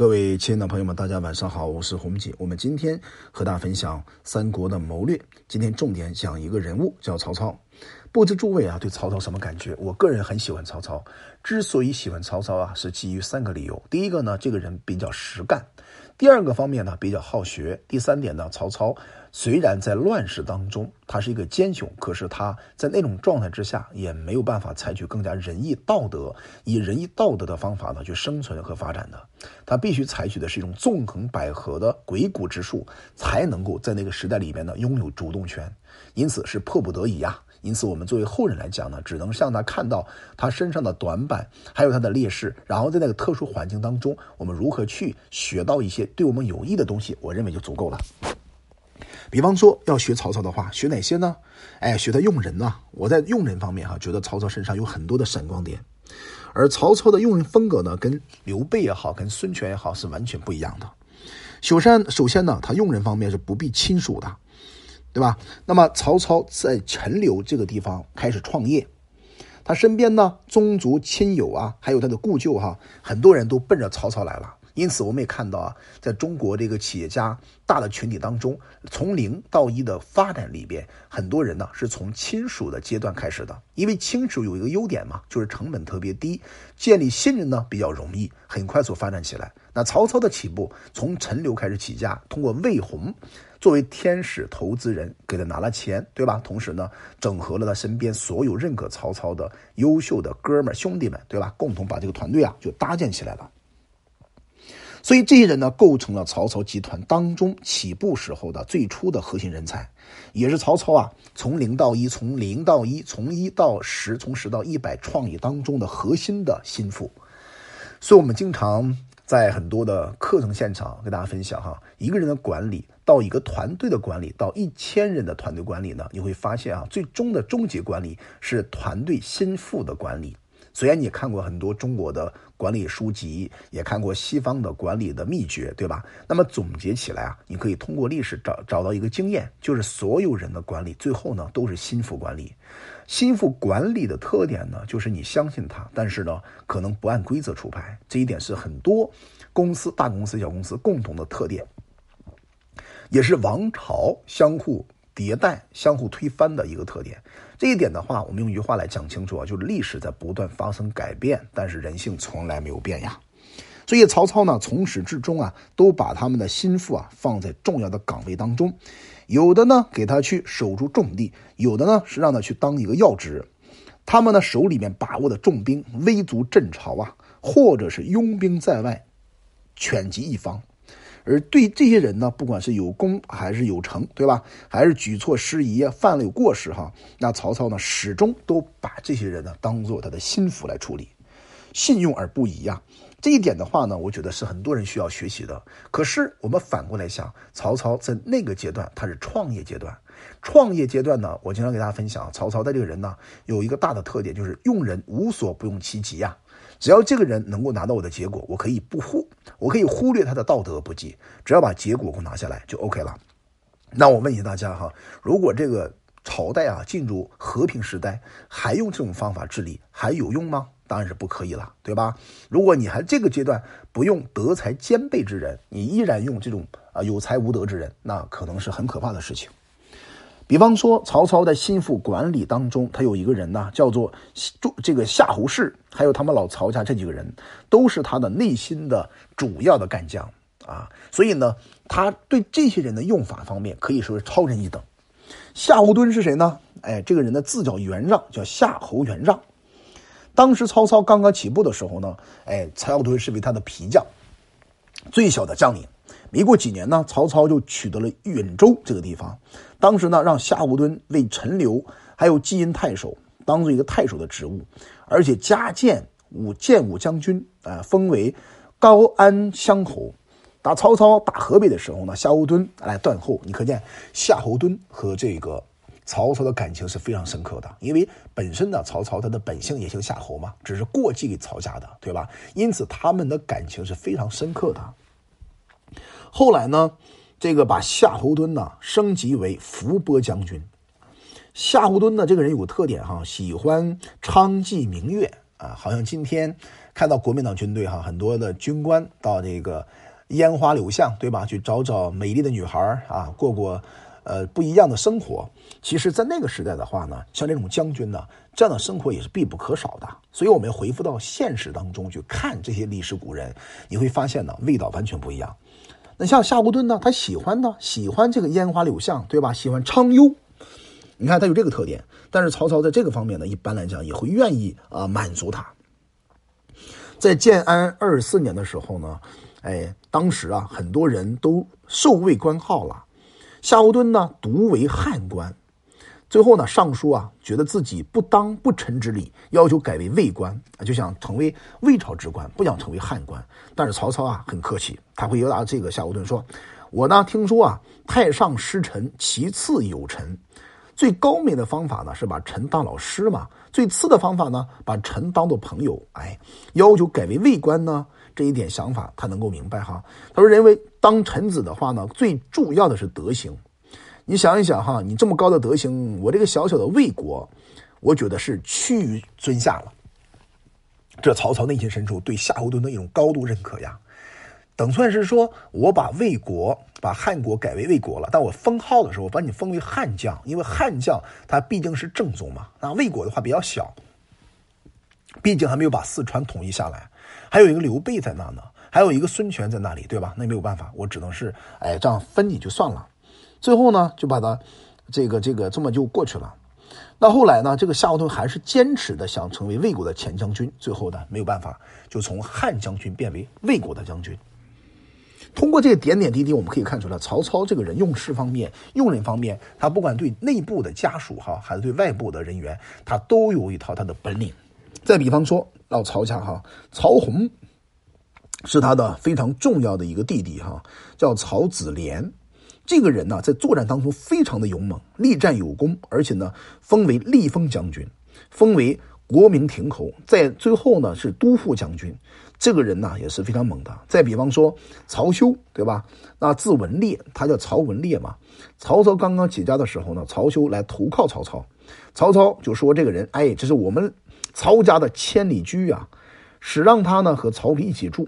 各位亲爱的朋友们，大家晚上好，我是红姐。我们今天和大家分享三国的谋略。今天重点讲一个人物，叫曹操。不知诸位啊，对曹操什么感觉？我个人很喜欢曹操。之所以喜欢曹操啊，是基于三个理由。第一个呢，这个人比较实干；第二个方面呢，比较好学；第三点呢，曹操。虽然在乱世当中，他是一个奸雄，可是他在那种状态之下，也没有办法采取更加仁义道德、以仁义道德的方法呢去生存和发展的。他必须采取的是一种纵横捭阖的鬼谷之术，才能够在那个时代里边呢拥有主动权。因此是迫不得已呀。因此我们作为后人来讲呢，只能向他看到他身上的短板，还有他的劣势，然后在那个特殊环境当中，我们如何去学到一些对我们有益的东西，我认为就足够了。比方说要学曹操的话，学哪些呢？哎，学他用人呐。我在用人方面哈，觉得曹操身上有很多的闪光点。而曹操的用人风格呢，跟刘备也好，跟孙权也好，是完全不一样的。首先，首先呢，他用人方面是不必亲属的，对吧？那么曹操在陈留这个地方开始创业，他身边呢，宗族亲友啊，还有他的故旧哈，很多人都奔着曹操来了。因此，我们也看到啊，在中国这个企业家大的群体当中，从零到一的发展里边，很多人呢是从亲属的阶段开始的。因为亲属有一个优点嘛，就是成本特别低，建立信任呢比较容易，很快速发展起来。那曹操的起步从陈留开始起家，通过魏红作为天使投资人给他拿了钱，对吧？同时呢，整合了他身边所有认可曹操的优秀的哥们兄弟们，对吧？共同把这个团队啊就搭建起来了。所以这些人呢，构成了曹操集团当中起步时候的最初的核心人才，也是曹操啊从零到一、从零到一、从一到十、从十到一百创意当中的核心的心腹。所以，我们经常在很多的课程现场跟大家分享哈，一个人的管理到一个团队的管理到一千人的团队管理呢，你会发现啊，最终的终极管理是团队心腹的管理。虽然你看过很多中国的管理书籍，也看过西方的管理的秘诀，对吧？那么总结起来啊，你可以通过历史找找到一个经验，就是所有人的管理最后呢都是心腹管理。心腹管理的特点呢，就是你相信他，但是呢可能不按规则出牌。这一点是很多公司、大公司、小公司共同的特点，也是王朝相互。迭代、相互推翻的一个特点，这一点的话，我们用一句话来讲清楚啊，就是历史在不断发生改变，但是人性从来没有变呀。所以曹操呢，从始至终啊，都把他们的心腹啊放在重要的岗位当中，有的呢给他去守住重地，有的呢是让他去当一个要职。他们呢手里面把握的重兵，威足阵朝啊，或者是拥兵在外，犬击一方。而对这些人呢，不管是有功还是有成，对吧？还是举措失宜啊，犯了有过失哈，那曹操呢，始终都把这些人呢当做他的心腹来处理，信用而不疑呀。这一点的话呢，我觉得是很多人需要学习的。可是我们反过来想，曹操在那个阶段他是创业阶段，创业阶段呢，我经常给大家分享，曹操的这个人呢，有一个大的特点，就是用人无所不用其极呀。只要这个人能够拿到我的结果，我可以不忽，我可以忽略他的道德不济，只要把结果给我拿下来就 OK 了。那我问一下大家哈，如果这个朝代啊进入和平时代，还用这种方法治理还有用吗？当然是不可以了，对吧？如果你还这个阶段不用德才兼备之人，你依然用这种啊有才无德之人，那可能是很可怕的事情。比方说，曹操在心腹管理当中，他有一个人呢，叫做这个夏侯氏，还有他们老曹家这几个人，都是他的内心的主要的干将啊。所以呢，他对这些人的用法方面可以说是超人一等。夏侯惇是谁呢？哎，这个人的字叫元让，叫夏侯元让。当时曹操刚刚起步的时候呢，哎，曹操是为他的皮将，最小的将领。没过几年呢，曹操就取得了兖州这个地方。当时呢，让夏侯惇为陈留，还有济阴太守，当做一个太守的职务，而且加建武建武将军，啊，封为高安乡侯。打曹操打河北的时候呢，夏侯惇来断后。你可见夏侯惇和这个曹操的感情是非常深刻的，因为本身呢，曹操他的本姓也姓夏侯嘛，只是过继给曹家的，对吧？因此他们的感情是非常深刻的。后来呢，这个把夏侯惇呢升级为伏波将军。夏侯惇呢这个人有个特点哈，喜欢娼妓明月啊，好像今天看到国民党军队哈，很多的军官到这个烟花柳巷，对吧？去找找美丽的女孩啊，过过呃不一样的生活。其实，在那个时代的话呢，像这种将军呢，这样的生活也是必不可少的。所以，我们回复到现实当中去看这些历史古人，你会发现呢，味道完全不一样。那像夏侯惇呢，他喜欢呢，喜欢这个烟花柳巷，对吧？喜欢昌幽，你看他有这个特点。但是曹操在这个方面呢，一般来讲也会愿意啊满足他。在建安二十四年的时候呢，哎，当时啊，很多人都受位官号了，夏侯惇呢独为汉官。最后呢，上书啊，觉得自己不当不臣之礼，要求改为魏官啊，就想成为魏朝之官，不想成为汉官。但是曹操啊，很客气，他会回答这个夏侯惇说：“我呢，听说啊，太上失臣，其次有臣。最高明的方法呢，是把臣当老师嘛；最次的方法呢，把臣当做朋友。哎，要求改为魏官呢，这一点想法他能够明白哈。他说，认为当臣子的话呢，最重要的是德行。”你想一想哈，你这么高的德行，我这个小小的魏国，我觉得是屈于尊下了。这曹操内心深处对夏侯惇的一种高度认可呀，等算是说我把魏国、把汉国改为魏国了，但我封号的时候，我把你封为汉将，因为汉将他毕竟是正宗嘛。那魏国的话比较小，毕竟还没有把四川统一下来，还有一个刘备在那呢，还有一个孙权在那里，对吧？那没有办法，我只能是哎这样分你就算了。最后呢，就把他这个这个这么就过去了。那后来呢，这个夏侯惇还是坚持的想成为魏国的前将军。最后呢，没有办法，就从汉将军变为魏国的将军。通过这个点点滴滴，我们可以看出来，曹操这个人用事方面、用人方面，他不管对内部的家属哈，还是对外部的人员，他都有一套他的本领。再比方说，老曹家哈，曹洪是他的非常重要的一个弟弟哈，叫曹子廉。这个人呢，在作战当中非常的勇猛，力战有功，而且呢，封为立封将军，封为国民亭侯，在最后呢是都护将军。这个人呢也是非常猛的。再比方说曹休，对吧？那字文烈，他叫曹文烈嘛。曹操刚刚起家的时候呢，曹休来投靠曹操，曹操就说这个人，哎，这是我们曹家的千里驹呀，使让他呢和曹丕一起住。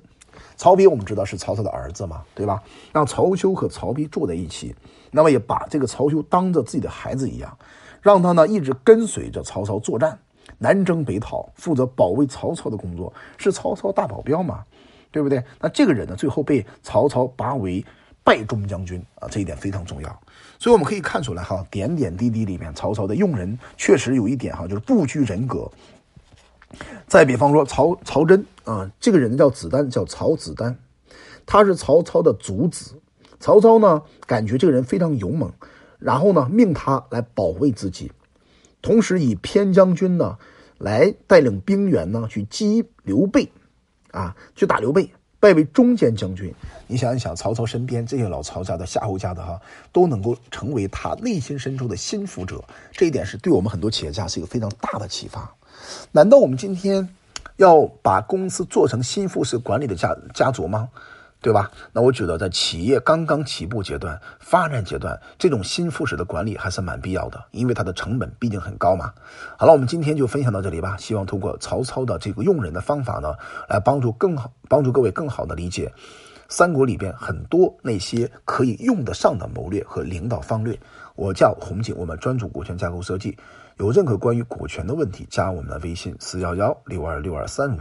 曹丕我们知道是曹操的儿子嘛，对吧？让曹休和曹丕住在一起，那么也把这个曹休当着自己的孩子一样，让他呢一直跟随着曹操作战，南征北讨，负责保卫曹操的工作，是曹操大保镖嘛，对不对？那这个人呢，最后被曹操拔为拜中将军啊，这一点非常重要。所以我们可以看出来哈，点点滴滴里面，曹操的用人确实有一点哈，就是不拘人格。再比方说曹曹真啊，这个人叫子丹，叫曹子丹，他是曹操的族子。曹操呢，感觉这个人非常勇猛，然后呢，命他来保卫自己，同时以偏将军呢，来带领兵员呢去击刘备，啊，去打刘备，拜为中间将军。你想一想，曹操身边这些老曹家的、夏侯家的哈，都能够成为他内心深处的心腹者，这一点是对我们很多企业家是一个非常大的启发。难道我们今天要把公司做成新富式管理的家家族吗？对吧？那我觉得在企业刚刚起步阶段、发展阶段，这种新富式的管理还是蛮必要的，因为它的成本毕竟很高嘛。好了，我们今天就分享到这里吧。希望通过曹操的这个用人的方法呢，来帮助更好帮助各位更好的理解三国里边很多那些可以用得上的谋略和领导方略。我叫洪景，我们专注股权架构设计。有任何关于股权的问题，加我们的微信四幺幺六二六二三五。